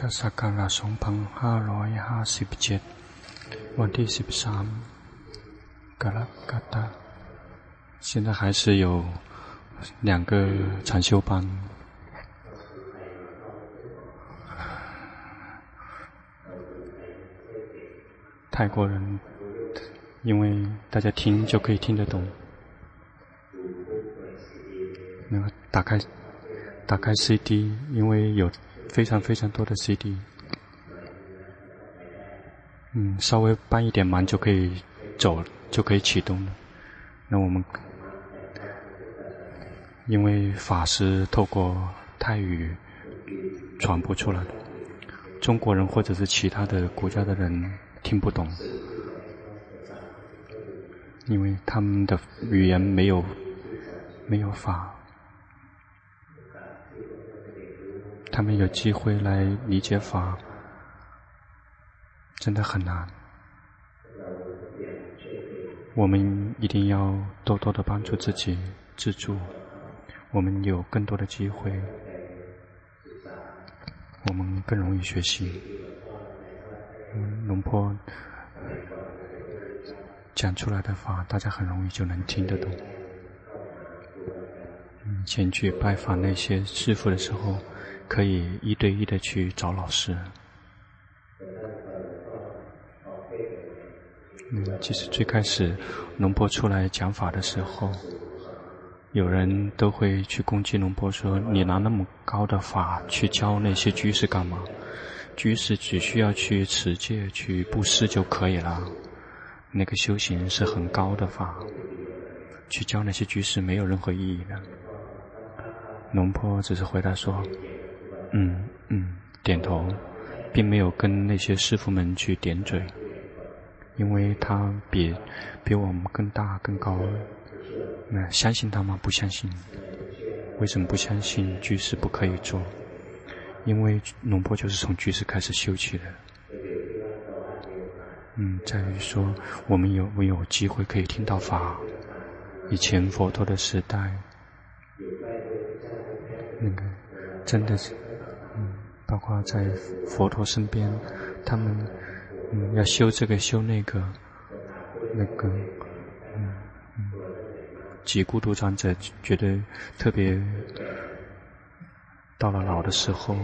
ทศักราช2557วันที่13กรกฎา现在还是有两个禅修班。泰国人，因为大家听就可以听得懂。那个打开，打开 CD，因为有。 非常非常多的 CD，嗯，稍微帮一点忙就可以走，就可以启动了。那我们因为法是透过泰语传播出来的，中国人或者是其他的国家的人听不懂，因为他们的语言没有没有法。他们有机会来理解法，真的很难。我们一定要多多的帮助自己自助，我们有更多的机会，我们更容易学习。龙坡讲出来的法，大家很容易就能听得懂。前去拜访那些师父的时候。可以一对一的去找老师。嗯，其实最开始龙波出来讲法的时候，有人都会去攻击龙波，说你拿那么高的法去教那些居士干嘛？居士只需要去持戒、去布施就可以了。那个修行是很高的法，去教那些居士没有任何意义的。龙波只是回答说。嗯嗯，点头，并没有跟那些师傅们去点嘴，因为他比比我们更大更高。那相信他吗？不相信。为什么不相信？居士不可以做，因为龙婆就是从居士开始修起的。嗯，在于说我们有没有机会可以听到法？以前佛陀的时代，那个真的是。包括在佛陀身边，他们嗯要修这个修那个，那个嗯嗯，几孤独长者觉得特别到了老的时候，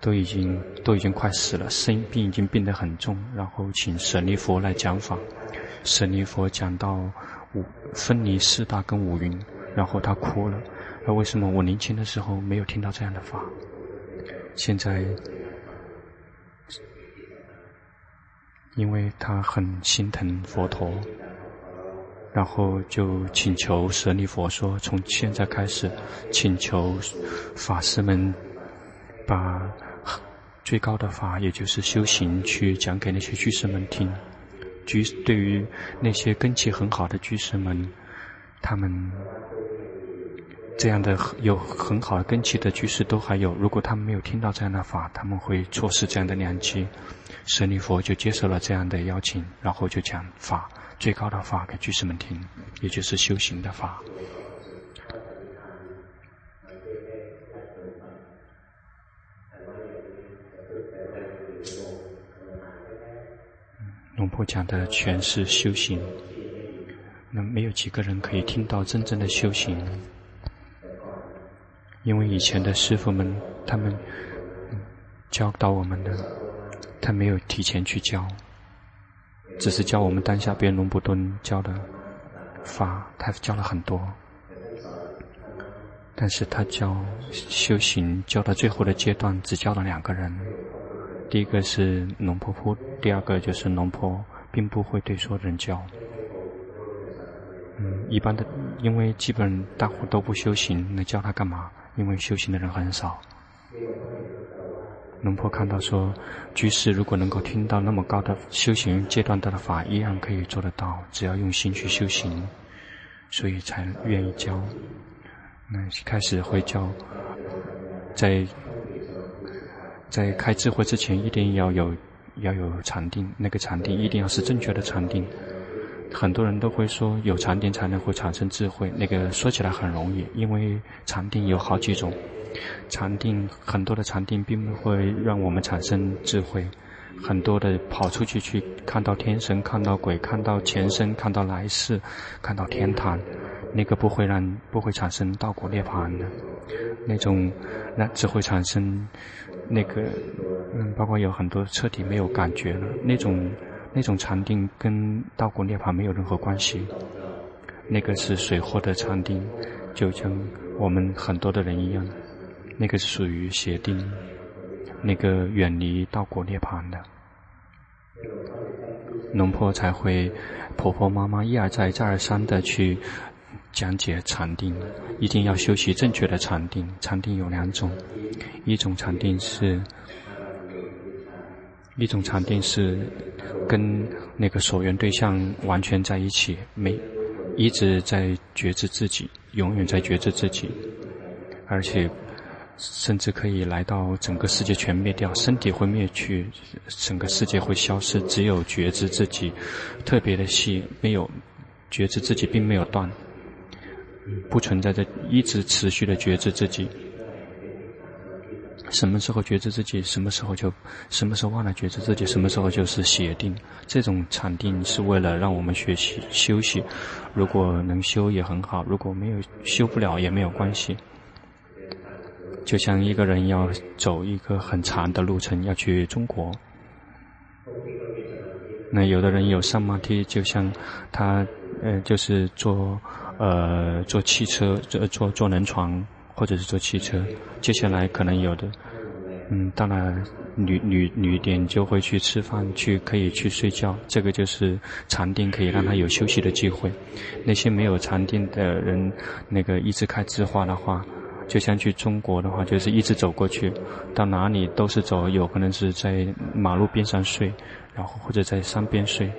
都已经都已经快死了，生病已经病得很重，然后请舍利佛来讲法，舍利佛讲到五分离四大跟五蕴，然后他哭了，那为什么我年轻的时候没有听到这样的法？现在，因为他很心疼佛陀，然后就请求舍利佛说：“从现在开始，请求法师们把最高的法，也就是修行，去讲给那些居士们听。居对于那些根器很好的居士们，他们。”这样的有很好的根器的居士都还有，如果他们没有听到这样的法，他们会错失这样的良机。舍利弗就接受了这样的邀请，然后就讲法，最高的法给居士们听，也就是修行的法。龙婆讲的全是修行，那没有几个人可以听到真正的修行。因为以前的师傅们，他们教导我们的，他没有提前去教，只是教我们当下边龙布敦教的法，他教了很多，但是他教修行教到最后的阶段，只教了两个人，第一个是龙婆婆，第二个就是龙婆，并不会对所有人教。嗯，一般的，因为基本大伙都不修行，那教他干嘛？因为修行的人很少，龙婆看到说，居士如果能够听到那么高的修行阶段的法，一样可以做得到，只要用心去修行，所以才愿意教。那开始会教，在在开智慧之前，一定要有要有禅定，那个禅定一定要是正确的禅定。很多人都会说，有禅定才能会产生智慧。那个说起来很容易，因为禅定有好几种，禅定很多的禅定并不会让我们产生智慧，很多的跑出去去看到天神、看到鬼、看到前生、看到来世、看到天堂，那个不会让不会产生道果涅槃的，那种那只会产生那个嗯，包括有很多彻底没有感觉了，那种那种禅定跟道果涅槃没有任何关系，那个是水货的禅定，就像我们很多的人一样。那个是属于邪定，那个远离道果涅槃的，龙婆才会婆婆妈妈一而再再而三的去讲解禅定，一定要修习正确的禅定。禅定有两种，一种禅定是，一种禅定是跟那个所缘对象完全在一起，没一直在觉知自己，永远在觉知自己，而且。甚至可以来到整个世界全灭掉，身体会灭去，整个世界会消失，只有觉知自己，特别的细，没有觉知自己并没有断，不存在着一直持续的觉知自己。什么时候觉知自己，什么时候就什么时候忘了觉知自己，什么时候就是邪定。这种禅定是为了让我们学习休息，如果能修也很好，如果没有修不了也没有关系。就像一个人要走一个很长的路程，要去中国。那有的人有上马梯，就像他呃，就是坐呃坐汽车，坐坐坐轮船，或者是坐汽车。接下来可能有的，嗯，到了旅旅旅点就会去吃饭，去可以去睡觉。这个就是禅定，可以让他有休息的机会。那些没有禅定的人，那个一直开智化的话。就像去中国的话，就是一直走过去，到哪里都是走，有可能是在马路边上睡，然后或者在山边睡，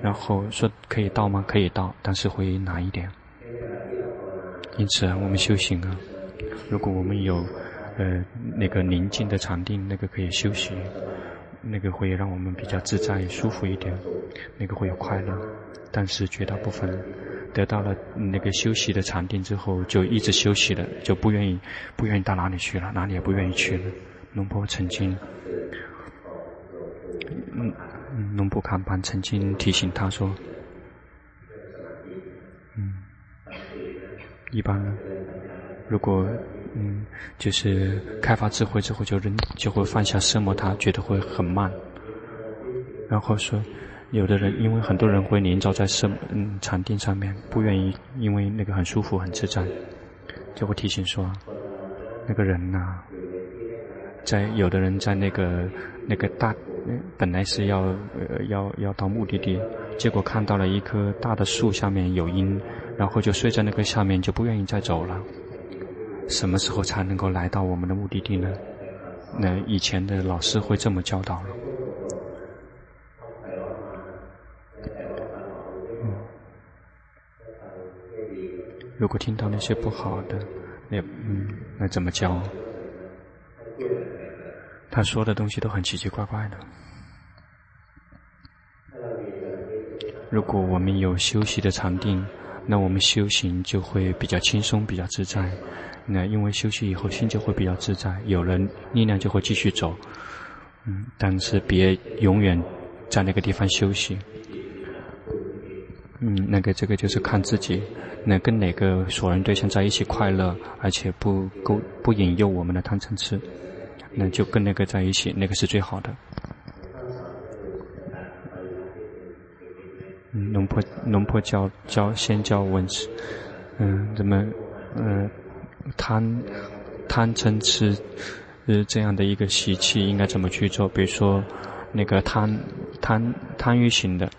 然后说可以到吗？可以到，但是会难一点。因此，我们修行啊，如果我们有呃那个宁静的禅定，那个可以休息，那个会让我们比较自在舒服一点，那个会有快乐，但是绝大部分。得到了那个休息的禅定之后，就一直休息了，就不愿意不愿意到哪里去了，哪里也不愿意去了。龙婆曾经，嗯，龙婆康班曾经提醒他说，嗯，一般如果嗯就是开发智慧之后就人就会放下色魔他，觉得会很慢，然后说。有的人，因为很多人会黏着在圣嗯禅定上面，不愿意，因为那个很舒服很自在，就会提醒说，那个人呐、在有的人在那个那个大，本来是要呃要要到目的地，结果看到了一棵大的树下面有鹰，然后就睡在那个下面，就不愿意再走了。什么时候才能够来到我们的目的地呢？那以前的老师会这么教导。如果听到那些不好的，那嗯，那怎么教？他说的东西都很奇奇怪怪的。如果我们有休息的禅定，那我们修行就会比较轻松，比较自在。那因为休息以后心就会比较自在，有了力量就会继续走。嗯，但是别永远在那个地方休息。嗯，那个这个就是看自己。那跟哪个所人对象在一起快乐，而且不勾不引诱我们的贪嗔痴，那就跟那个在一起，那个是最好的。嗯，龙婆龙婆教教先教闻持，嗯，怎么嗯贪贪嗔痴呃这样的一个习气应该怎么去做？比如说那个贪贪贪欲型的，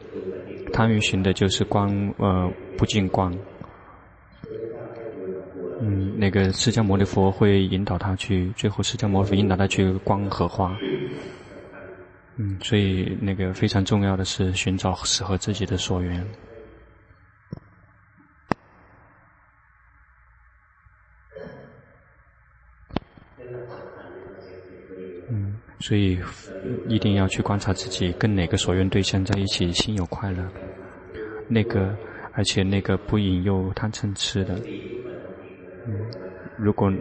贪欲型的就是光呃不净光。嗯，那个释迦牟尼佛会引导他去，最后释迦牟尼佛引导他去观荷花。嗯，所以那个非常重要的是寻找适合自己的所缘。嗯，所以一定要去观察自己跟哪个所缘对象在一起心有快乐，那个而且那个不引诱贪嗔痴的。嗯，如果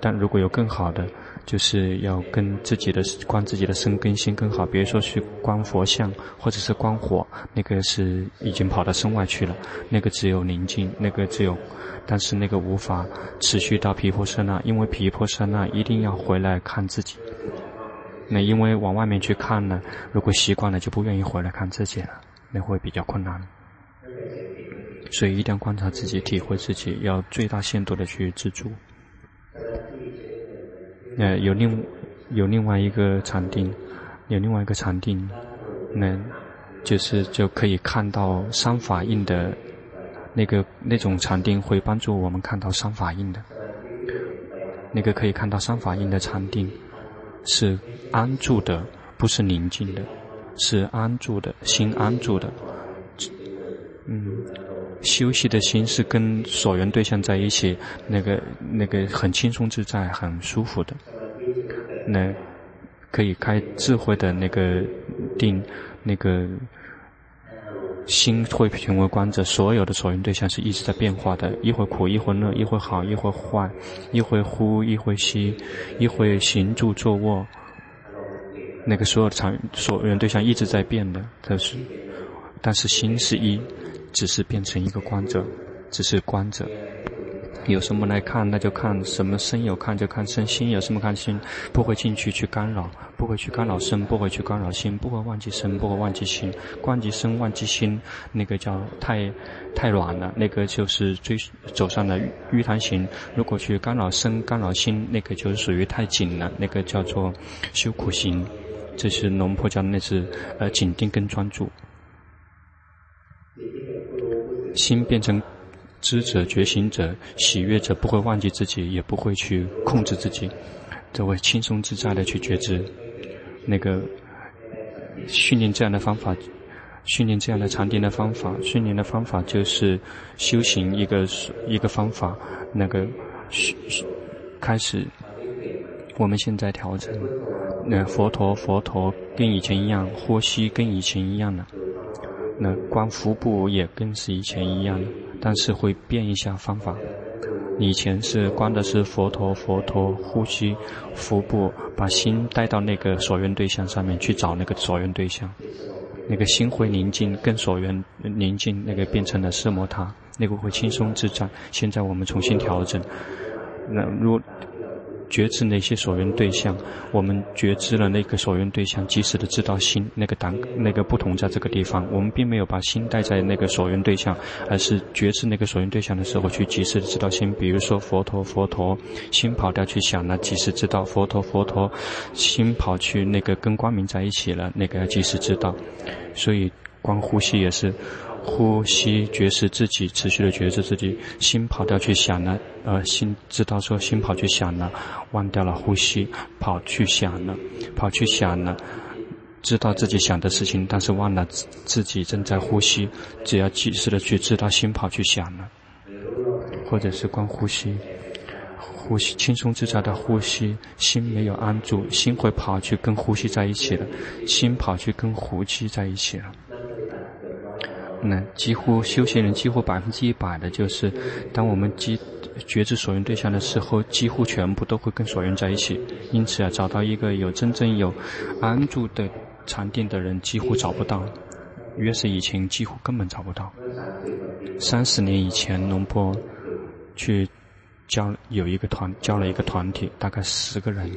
但如果有更好的，就是要跟自己的观自己的身跟心更好。比如说去观佛像，或者是观火，那个是已经跑到身外去了，那个只有宁静，那个只有，但是那个无法持续到毗婆舍那，因为毗婆舍那一定要回来看自己。那因为往外面去看呢，如果习惯了就不愿意回来看自己了，那会比较困难。所以一定要观察自己，体会自己，要最大限度的去自助。呃，有另有另外一个禅定，有另外一个禅定，那就是就可以看到三法印的，那个那种禅定会帮助我们看到三法印的，那个可以看到三法印的禅定，是安住的，不是宁静的，是安住的，心安住的，休息的心是跟所缘对象在一起，那个那个很轻松自在、很舒服的，那可以开智慧的那个定，那个心会成为观者。所有的所缘对象是一直在变化的，一会苦，一会乐，一会好，一会坏，一会呼，一会吸，一会行住坐卧，那个所有的场所缘对象一直在变的，但是但是心是一。只是变成一个观者，只是观者，有什么来看那就看，什么身有看就看身，心有什么看心，不会进去去干扰，不会去干扰身，不会去干扰心，不会忘记身，不会忘记心，忘记身忘记心，那个叫太太软了，那个就是追走上了迂坛行。如果去干扰身干扰心，那个就是属于太紧了，那个叫做修苦行。这是龙婆讲的那是呃紧盯跟专注。心变成知者、觉醒者、喜悦者，不会忘记自己，也不会去控制自己，只会轻松自在的去觉知。那个训练这样的方法，训练这样的禅定的方法，训练的方法就是修行一个一个方法。那个开始，我们现在调整，那佛陀佛陀跟以前一样，呼吸跟以前一样了。那观腹部也跟是以前一样，但是会变一下方法。以前是观的是佛陀，佛陀呼吸腹部，把心带到那个所缘对象上面去找那个所缘对象，那个心会宁静，跟所缘宁静，那个变成了色摩他，那个会轻松自在。现在我们重新调整，那如。觉知那些所缘对象，我们觉知了那个所缘对象，及时的知道心那个当那个不同在这个地方。我们并没有把心带在那个所缘对象，而是觉知那个所缘对象的时候去及时的知道心。比如说佛陀佛陀，心跑掉去想了，及时知道佛陀佛陀，心跑去那个跟光明在一起了，那个要及时知道。所以光呼吸也是。呼吸，觉知自己，持续的觉知自己。心跑掉去想了，呃，心知道说心跑去想了，忘掉了呼吸，跑去想了，跑去想了，知道自己想的事情，但是忘了自自己正在呼吸。只要及时的去知道心跑去想了，或者是光呼吸，呼吸轻松自在的呼吸，心没有安住，心会跑去跟呼吸在一起了，心跑去跟呼吸在一起了。那几乎修行人几乎百分之一百的，就是当我们觉觉知所缘对象的时候，几乎全部都会跟所缘在一起。因此啊，找到一个有真正有安住的禅定的人，几乎找不到。越是以前，几乎根本找不到。三十年以前，龙波去教有一个团，教了一个团体，大概十个人，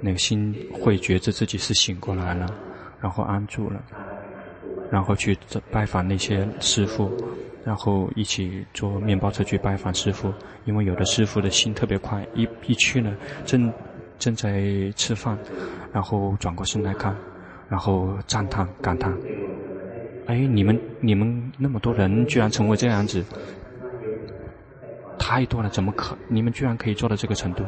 那个心会觉知自己是醒过来了，然后安住了。然后去拜访那些师傅，然后一起坐面包车去拜访师傅。因为有的师傅的心特别快，一一去呢，正正在吃饭，然后转过身来看，然后赞叹感叹：“哎，你们你们那么多人，居然成为这样子，太多了，怎么可？你们居然可以做到这个程度？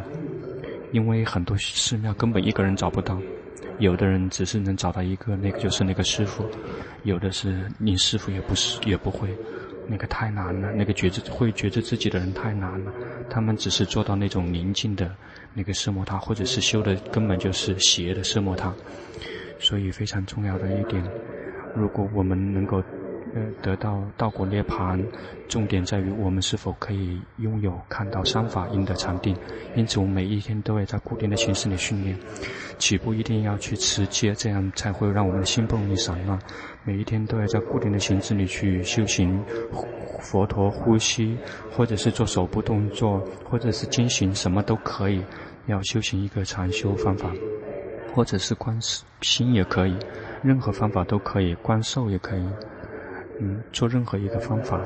因为很多寺庙根本一个人找不到。”有的人只是能找到一个，那个就是那个师傅；有的是连师傅也不是，也不会，那个太难了。那个觉知会觉知自己的人太难了。他们只是做到那种宁静的那个色摩他，或者是修的根本就是邪的色摩他。所以非常重要的一点，如果我们能够呃，得到道果涅槃，重点在于我们是否可以拥有看到三法印的禅定。因此，我们每一天都会在固定的形式里训练。起步一定要去持戒，这样才会让我们的心不容易散乱。每一天都要在固定的形式里去修行，佛陀呼吸，或者是做手部动作，或者是经行，什么都可以。要修行一个禅修方法，或者是观心也可以，任何方法都可以，观受也可以。嗯，做任何一个方法，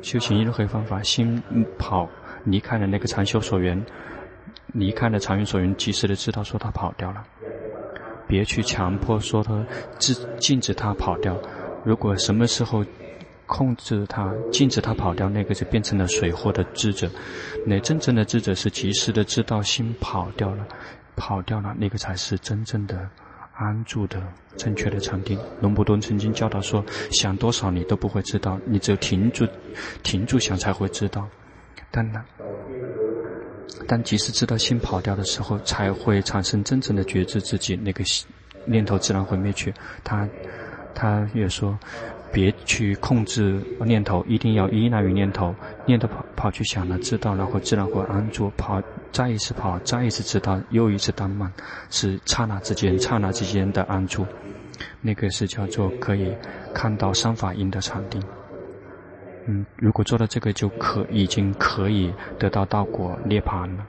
修行任何一个方法，心跑离开了那个禅修所缘，离开了禅修所缘，及时的知道说他跑掉了，别去强迫说他制禁止他跑掉。如果什么时候控制他，禁止他跑掉，那个就变成了水货的智者。那真正的智者是及时的知道心跑掉了，跑掉了，那个才是真正的。安住的正确的禅定，龙伯东曾经教导说：想多少你都不会知道，你只有停住，停住想才会知道。但呢，但即使知道心跑掉的时候，才会产生真正的觉知自己，那个念头自然会灭去。他，他也说。别去控制念头，一定要依赖于念头。念头跑跑去想了，知道，然后自然会安住。跑，再一次跑，再一次知道，又一次当慢，是刹那之间，刹那之间的安住。那个是叫做可以看到三法印的禅定。嗯，如果做到这个，就可已经可以得到道果涅槃了。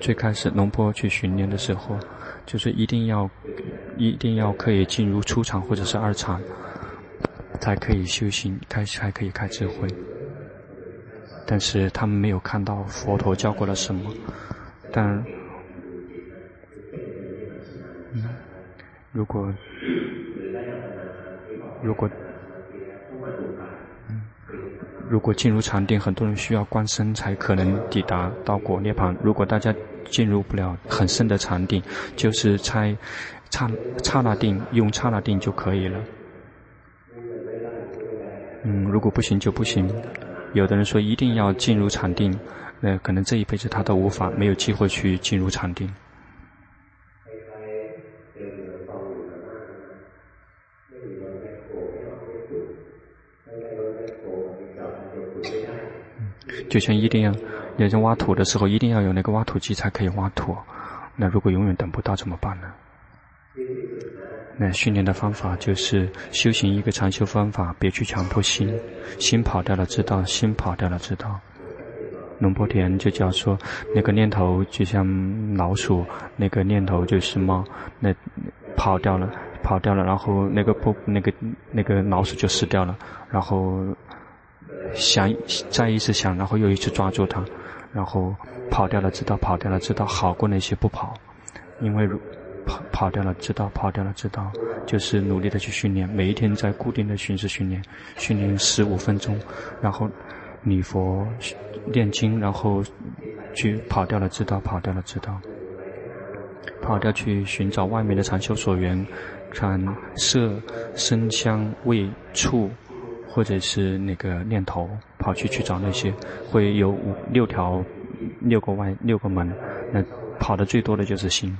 最开始龙波去训练的时候，就是一定要。一定要可以进入初场或者是二场，才可以修行，开才可以开智慧。但是他们没有看到佛陀教过了什么。但，如果如果，如果进入禅定，很多人需要观身才可能抵达到果涅槃。如果大家进入不了很深的禅定，就是猜。刹刹那定，用刹那定就可以了。嗯，如果不行就不行。有的人说一定要进入禅定，那可能这一辈子他都无法，没有机会去进入禅定。就像一定要，有人挖土的时候一定要有那个挖土机才可以挖土。那如果永远等不到怎么办呢？那训练的方法就是修行一个禅修方法，别去强迫心，心跑掉了知道，心跑掉了知道。龙波田就叫说，那个念头就像老鼠，那个念头就是猫，那跑掉了，跑掉了，然后那个不，那个那个老鼠就死掉了，然后想再一次想，然后又一次抓住它，然后跑掉了知道，跑掉了知道，好过那些不跑，因为。跑跑掉了，知道跑掉了，知道，就是努力的去训练，每一天在固定的形式训练，训练十五分钟，然后礼佛、念经，然后去跑掉了，知道跑掉了，知道，跑掉去寻找外面的禅修所缘，看色、声、香、味、触，或者是那个念头，跑去去找那些，会有五六条、六个外六个门，那跑的最多的就是心。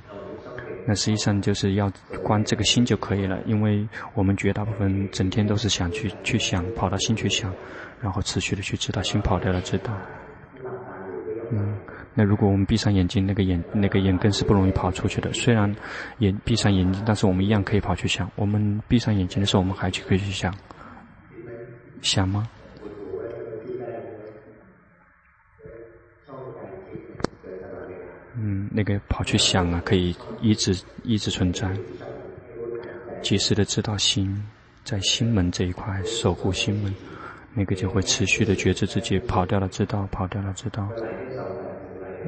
那实际上就是要观这个心就可以了，因为我们绝大部分整天都是想去去想，跑到心去想，然后持续的去知道心跑掉了，知道。嗯，那如果我们闭上眼睛，那个眼那个眼根是不容易跑出去的。虽然眼闭上眼睛，但是我们一样可以跑去想。我们闭上眼睛的时候，我们还去可以去想，想吗？嗯，那个跑去想啊，可以一直一直存在，及时的知道心在心门这一块守护心门，那个就会持续的觉知自己跑掉了，知道跑掉了，知道。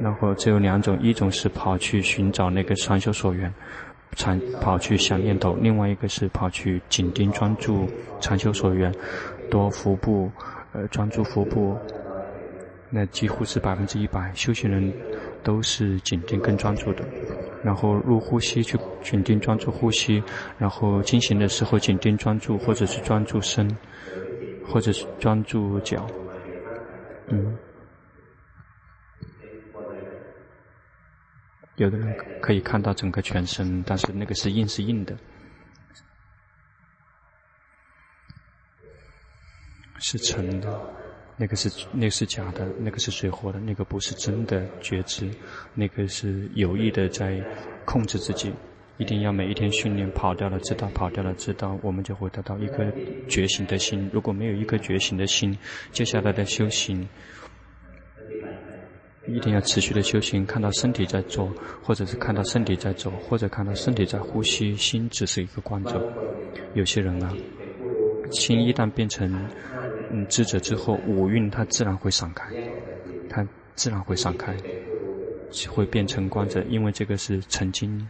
然后只有两种，一种是跑去寻找那个双修所缘，禅跑去想念头；另外一个是跑去紧盯专注禅修所缘，多腹部，呃，专注腹部，那几乎是百分之一百修行人。都是紧盯跟专注的，然后入呼吸去紧盯专注呼吸，然后进行的时候紧盯专注，或者是专注身，或者是专注脚，嗯，有的人可以看到整个全身，但是那个是硬是硬的，是沉的。那个是那个是假的，那个是水活的，那个不是真的觉知。那个是有意的在控制自己，一定要每一天训练跑掉了，知道跑掉了，知道我们就会得到一颗觉醒的心。如果没有一颗觉醒的心，接下来的修行。一定要持续的修行，看到身体在做，或者是看到身体在走，或者看到身体在呼吸，心只是一个观者。有些人啊，心一旦变成嗯智者之后，五蕴它自然会散开，它自然会散开，会变成观者，因为这个是曾经。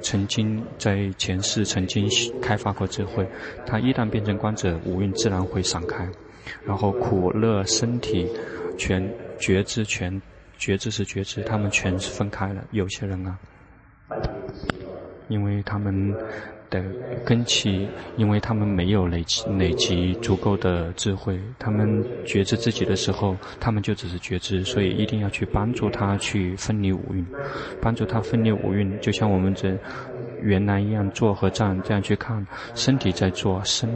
曾经在前世曾经开发过智慧，他一旦变成观者，五蕴自然会散开，然后苦乐身体全觉知全觉知是觉知，他们全是分开了。有些人啊，因为他们的根器，因为他们没有累积累积足够的智慧，他们觉知自己的时候，他们就只是觉知，所以一定要去帮助他去分离五蕴，帮助他分离五蕴，就像我们这原来一样坐和站这样去看，身体在做，身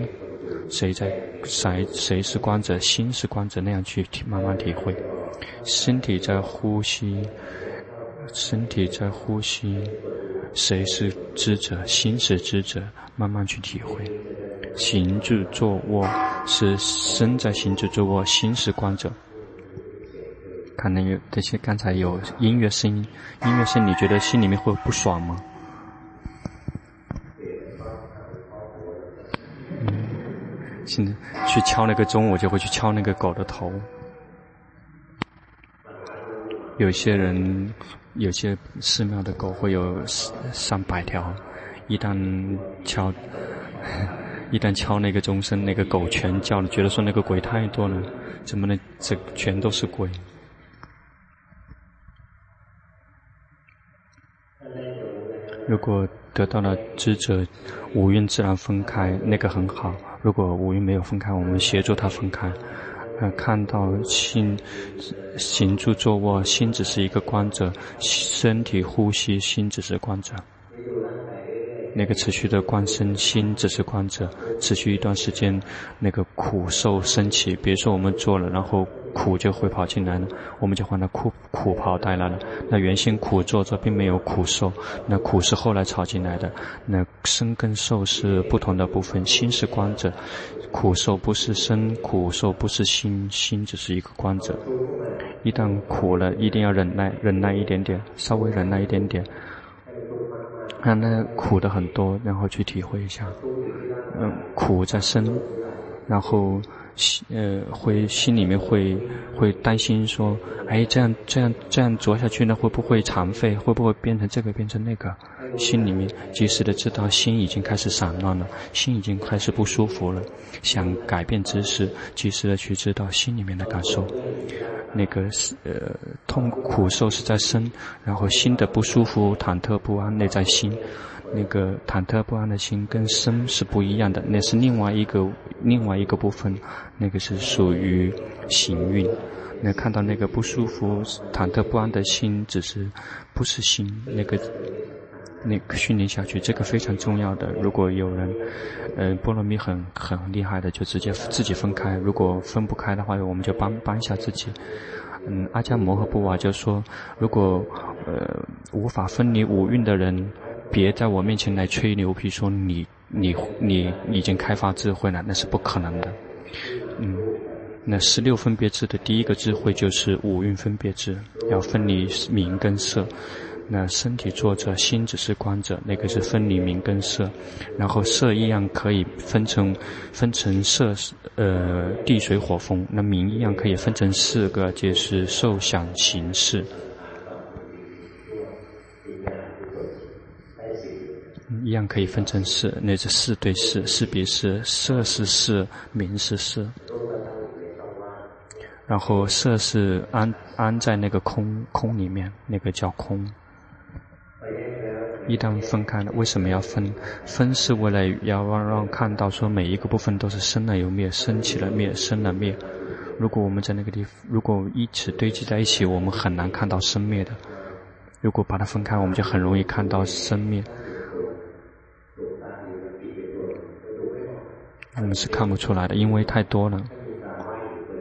谁在谁谁是观者，心是观者那样去体慢慢体会，身体在呼吸，身体在呼吸。谁是知者？心是知者，慢慢去体会。行住坐卧是身在行住坐卧，心是观者。可能有这些，刚才有音乐声音，音乐声，你觉得心里面会不爽吗？现在去敲那个钟，我就会去敲那个狗的头。有些人。有些寺庙的狗会有上百条，一旦敲，一旦敲那个钟声，那个狗全叫了，觉得说那个鬼太多了，怎么能这全都是鬼？如果得到了知者，五蕴自然分开，那个很好；如果五蕴没有分开，我们协助它分开。呃看到心行住坐卧，心只是一个观者；身体呼吸，心只是观者。那个持续的观身，心只是观者。持续一段时间，那个苦受升起。比如说我们做了，然后。苦就会跑进来了，我们就把那苦苦跑带来了。那原先苦做着并没有苦受，那苦是后来炒进来的。那生跟受是不同的部分，心是观者，苦受不是身，苦受不是心，心只是一个观者。一旦苦了，一定要忍耐，忍耐一点点，稍微忍耐一点点，让那苦的很多，然后去体会一下。嗯，苦在身，然后。心呃，会心里面会会担心说，哎，这样这样这样做下去呢，会不会残废？会不会变成这个变成那个？心里面及时的知道，心已经开始散乱了，心已经开始不舒服了，想改变姿势，及时的去知道心里面的感受。那个是呃，痛苦受是在身，然后心的不舒服、忐忑不安，内在心。那个忐忑不安的心跟身是不一样的，那是另外一个另外一个部分，那个是属于行运。那看到那个不舒服、忐忑不安的心，只是不是心。那个那个训练下去，这个非常重要的。如果有人，呃，波罗蜜很很厉害的，就直接自己分开；如果分不开的话，我们就帮帮一下自己。嗯，阿迦摩诃布瓦就说，如果呃无法分离五蕴的人。别在我面前来吹牛皮，说你你你已经开发智慧了，那是不可能的。嗯，那十六分别智的第一个智慧就是五蕴分别智，要分离名跟色。那身体坐着，心只是观者，那个是分离名跟色。然后色一样可以分成分成色，呃，地水火风。那名一样可以分成四个，就是受想行识。一样可以分成四，那是四对四，四比四，色是四，名是四。然后色是安安在那个空空里面，那个叫空。一旦分开了，为什么要分？分是为了要让让看到说每一个部分都是生了又灭，生起了灭，生了灭。如果我们在那个地方，如果一起堆积在一起，我们很难看到生灭的。如果把它分开，我们就很容易看到生灭。我们是看不出来的，因为太多了。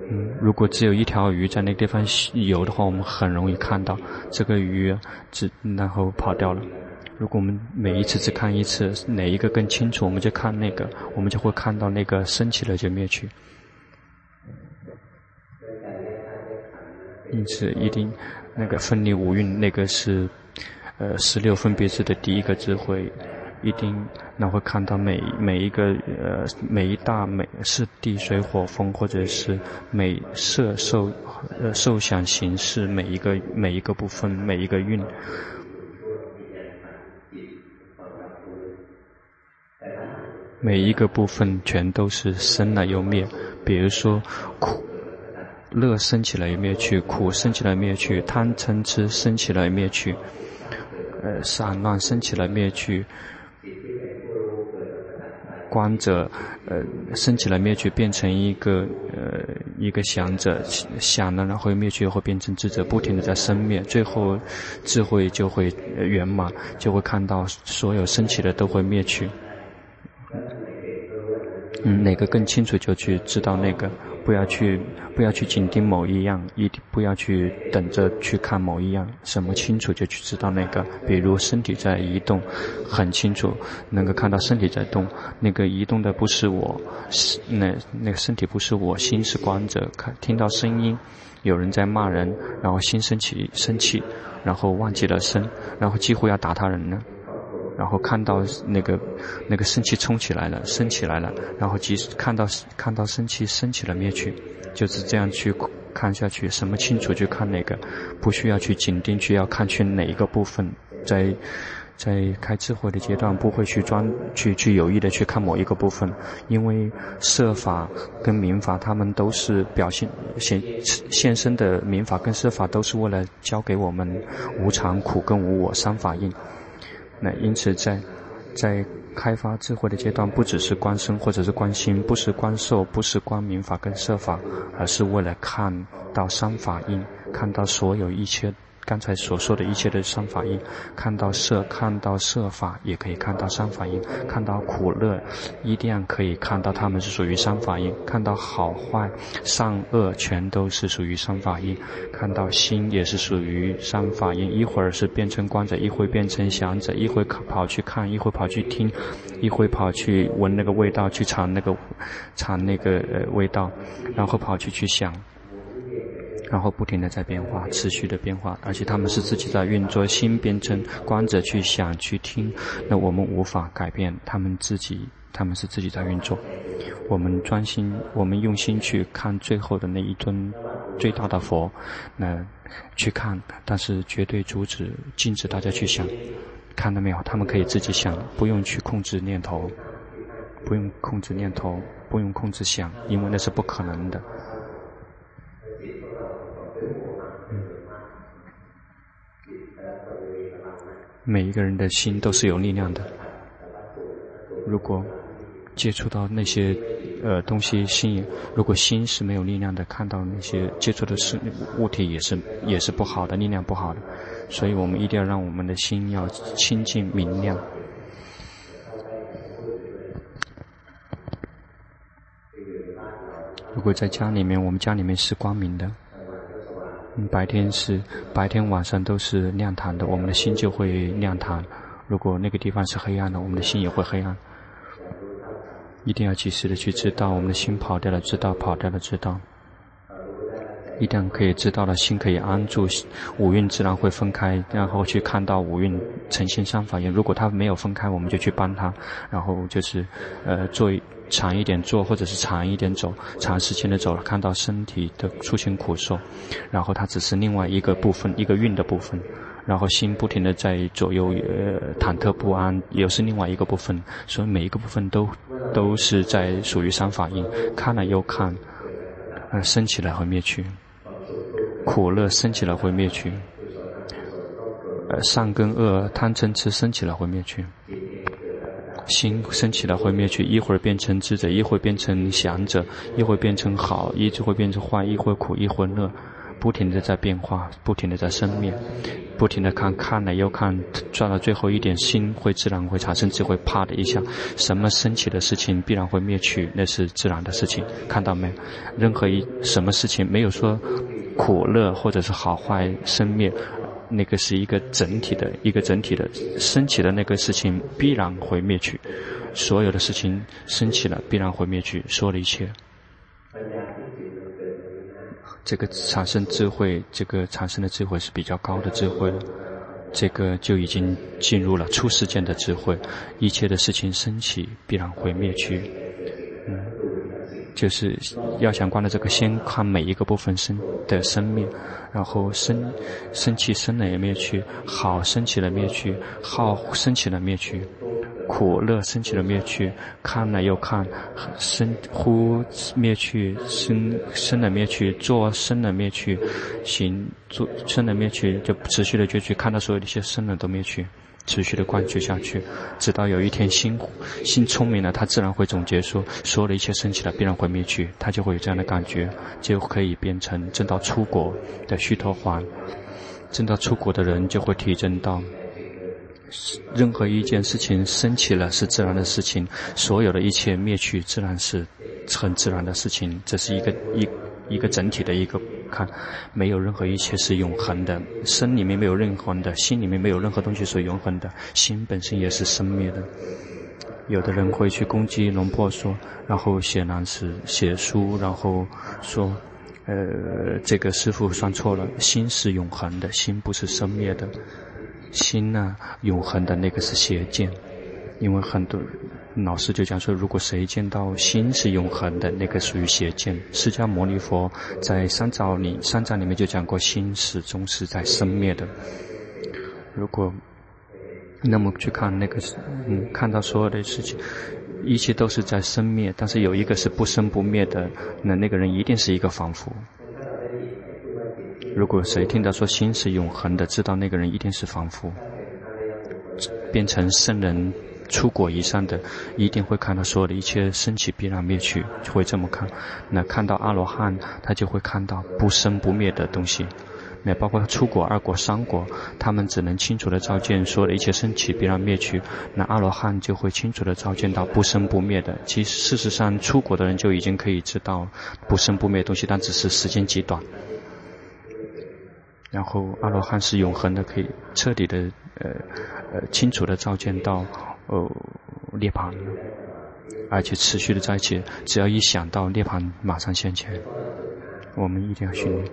嗯，如果只有一条鱼在那个地方游的话，我们很容易看到这个鱼只然后跑掉了。如果我们每一次只看一次，哪一个更清楚，我们就看那个，我们就会看到那个升起了就灭去。因此，一定那个分离五蕴，那个是呃十六分别智的第一个智慧。一定，那会看到每每一个呃每一大每是地水火风，或者是每色受呃受想行识每一个每一个部分每一个蕴，每一个部分全都是生了又灭。比如说苦乐生起来又灭去，苦生起来灭去，贪嗔痴生起来灭去，呃散乱生起来灭去。观者，呃，升起来灭去，变成一个呃一个想者，想了然后灭去，会变成智者，不停的在生灭，最后智慧就会圆满，就会看到所有升起的都会灭去。嗯，哪个更清楚就去知道那个。不要去，不要去紧盯某一样，一定不要去等着去看某一样。什么清楚就去知道那个。比如身体在移动，很清楚，能够看到身体在动。那个移动的不是我，是那那个身体不是我，心是观者。看听到声音，有人在骂人，然后心生起生气，然后忘记了身，然后几乎要打他人了。然后看到那个那个生气冲起来了，升起来了，然后即使看到看到生气升起了灭去，就是这样去看下去，什么清楚就看哪个，不需要去紧盯去要看去哪一个部分，在在开智慧的阶段不会去专去去有意的去看某一个部分，因为设法跟民法他们都是表现现现身的民法跟设法都是为了教给我们无常苦跟无我三法印。那因此在，在开发智慧的阶段，不只是观身或者是观心，不是观受，不是观明法跟设法，而是为了看到三法印，看到所有一切。刚才所说的一切的三法印，看到色，看到色法，也可以看到三法印；看到苦乐，一定可以看到他们是属于三法印；看到好坏、善恶，全都是属于三法印；看到心，也是属于三法印。一会儿是变成观者，一会变成想者，一会跑去看，一会跑去听，一会跑去闻那个味道，去尝那个尝那个呃味道，然后跑去去想。然后不停地在变化，持续的变化，而且他们是自己在运作，心变成观者去想去听，那我们无法改变他们自己，他们是自己在运作。我们专心，我们用心去看最后的那一尊最大的佛，那去看，但是绝对阻止、禁止大家去想。看到没有？他们可以自己想，不用去控制念头，不用控制念头，不用控制想，因为那是不可能的。每一个人的心都是有力量的。如果接触到那些呃东西，心如果心是没有力量的，看到那些接触的事物体也是也是不好的，力量不好的。所以我们一定要让我们的心要清净明亮。如果在家里面，我们家里面是光明的。白天是白天，晚上都是亮堂的，我们的心就会亮堂。如果那个地方是黑暗的，我们的心也会黑暗。一定要及时的去知道，我们的心跑掉了，知道跑掉了，知道。一旦可以知道了，心可以安住，五蕴自然会分开，然后去看到五蕴呈现三法印。如果它没有分开，我们就去帮它，然后就是呃做。长一点坐，或者是长一点走，长时间的走，看到身体的出现苦受，然后它只是另外一个部分，一个蕴的部分，然后心不停的在左右呃忐忑不安，又是另外一个部分，所以每一个部分都都是在属于三法印，看了又看，呃升起来和灭去，苦乐升起来会灭去，呃善跟恶贪嗔痴升起来会灭去。心升起来会灭去，一会儿变成智者，一会儿变成想者，一会儿变成好，一会儿变成坏，一会儿苦，一会儿乐，不停地在变化，不停地在生灭，不停的看，看了又看，转到最后一点，心会自然会产生智慧。啪的一下，什么升起的事情必然会灭去，那是自然的事情。看到没？任何一什么事情没有说苦乐或者是好坏生灭，那个是一个整体的，一个整体的升起的那个事情必然会灭去。所有的事情升起了必然会灭去，所有的一切。这个产生智慧，这个产生的智慧是比较高的智慧，这个就已经进入了初世间的智慧。一切的事情升起，必然会灭去。嗯，就是要想观的这个，先看每一个部分生的生命，然后生生气生了也灭去，好升起了灭去，好升起了灭去。苦乐升起了灭去，看了又看，生呼灭去，生生了灭去，做生了灭去，行做生了灭去，就持续的就去看到所有的一些生了都灭去，持续的灌注下去，直到有一天心心聪明了，他自然会总结说，所有的一切升起了必然会灭去，他就会有这样的感觉，就可以变成证到出国的须陀洹，证到出国的人就会提证到。任何一件事情升起了是自然的事情，所有的一切灭去自然是很自然的事情。这是一个一一个整体的一个看，没有任何一切是永恒的，身里面没有任何的，心里面没有任何东西是永恒的，心本身也是生灭的。有的人会去攻击龙婆说，然后写蓝词写书，然后说，呃，这个师傅算错了，心是永恒的，心不是生灭的。心呢，永恒的那个是邪见，因为很多老师就讲说，如果谁见到心是永恒的，那个属于邪见。释迦牟尼佛在三藏里，三藏里面就讲过，心始终是在生灭的。如果那么去看那个，嗯，看到所有的事情，一切都是在生灭，但是有一个是不生不灭的，那那个人一定是一个凡夫。如果谁听到说心是永恒的，知道那个人一定是凡夫，变成圣人、出果以上的，一定会看到所有的一切升起必然灭去，就会这么看。那看到阿罗汉，他就会看到不生不灭的东西。那包括出果、二果、三果，他们只能清楚的照见所有的一切升起必然灭去。那阿罗汉就会清楚的照见到不生不灭的。其实事实上，出果的人就已经可以知道不生不灭的东西，但只是时间极短。然后阿罗汉是永恒的，可以彻底的呃呃清楚的照见到哦涅槃，而且持续的在一起，只要一想到涅槃，马上向前。我们一定要训练。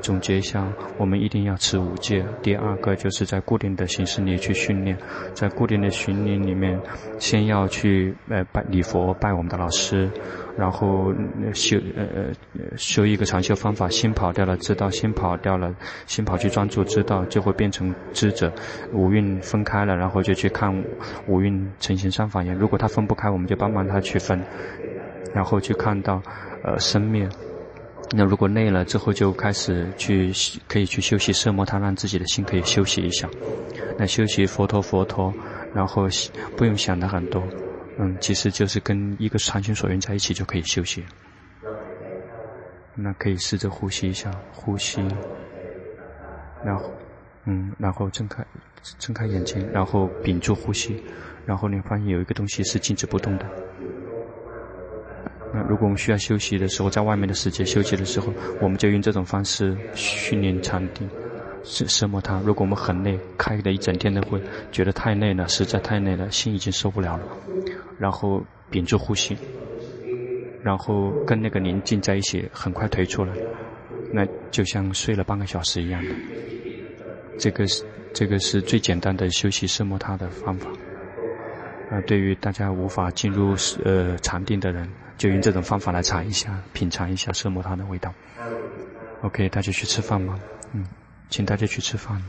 总结一下，我们一定要持五戒。第二个就是在固定的形式里去训练，在固定的训练里面，先要去呃拜礼佛，拜我们的老师，然后修呃呃修一个长修方法，心跑掉了知道，心跑掉了，心跑去专注知道，就会变成知者。五蕴分开了，然后就去看五蕴成形三法眼。如果他分不开，我们就帮忙他去分，然后去看到呃生灭。那如果累了之后，就开始去可以去休息奢摩他，让自己的心可以休息一下。那休息佛陀佛陀，然后不用想的很多，嗯，其实就是跟一个禅心所缘在一起就可以休息。那可以试着呼吸一下，呼吸，然后，嗯，然后睁开睁开眼睛，然后屏住呼吸，然后你发现有一个东西是静止不动的。那如果我们需要休息的时候，在外面的世界休息的时候，我们就用这种方式训练禅定，是折磨它。如果我们很累，开了一整天的会，觉得太累了，实在太累了，心已经受不了了，然后屏住呼吸，然后跟那个宁静在一起，很快退出来，那就像睡了半个小时一样的。这个是这个是最简单的休息折磨它的方法。啊，对于大家无法进入呃禅定的人。就用这种方法来尝一下，品尝一下色魔汤的味道。OK，大家去吃饭吧？嗯，请大家去吃饭。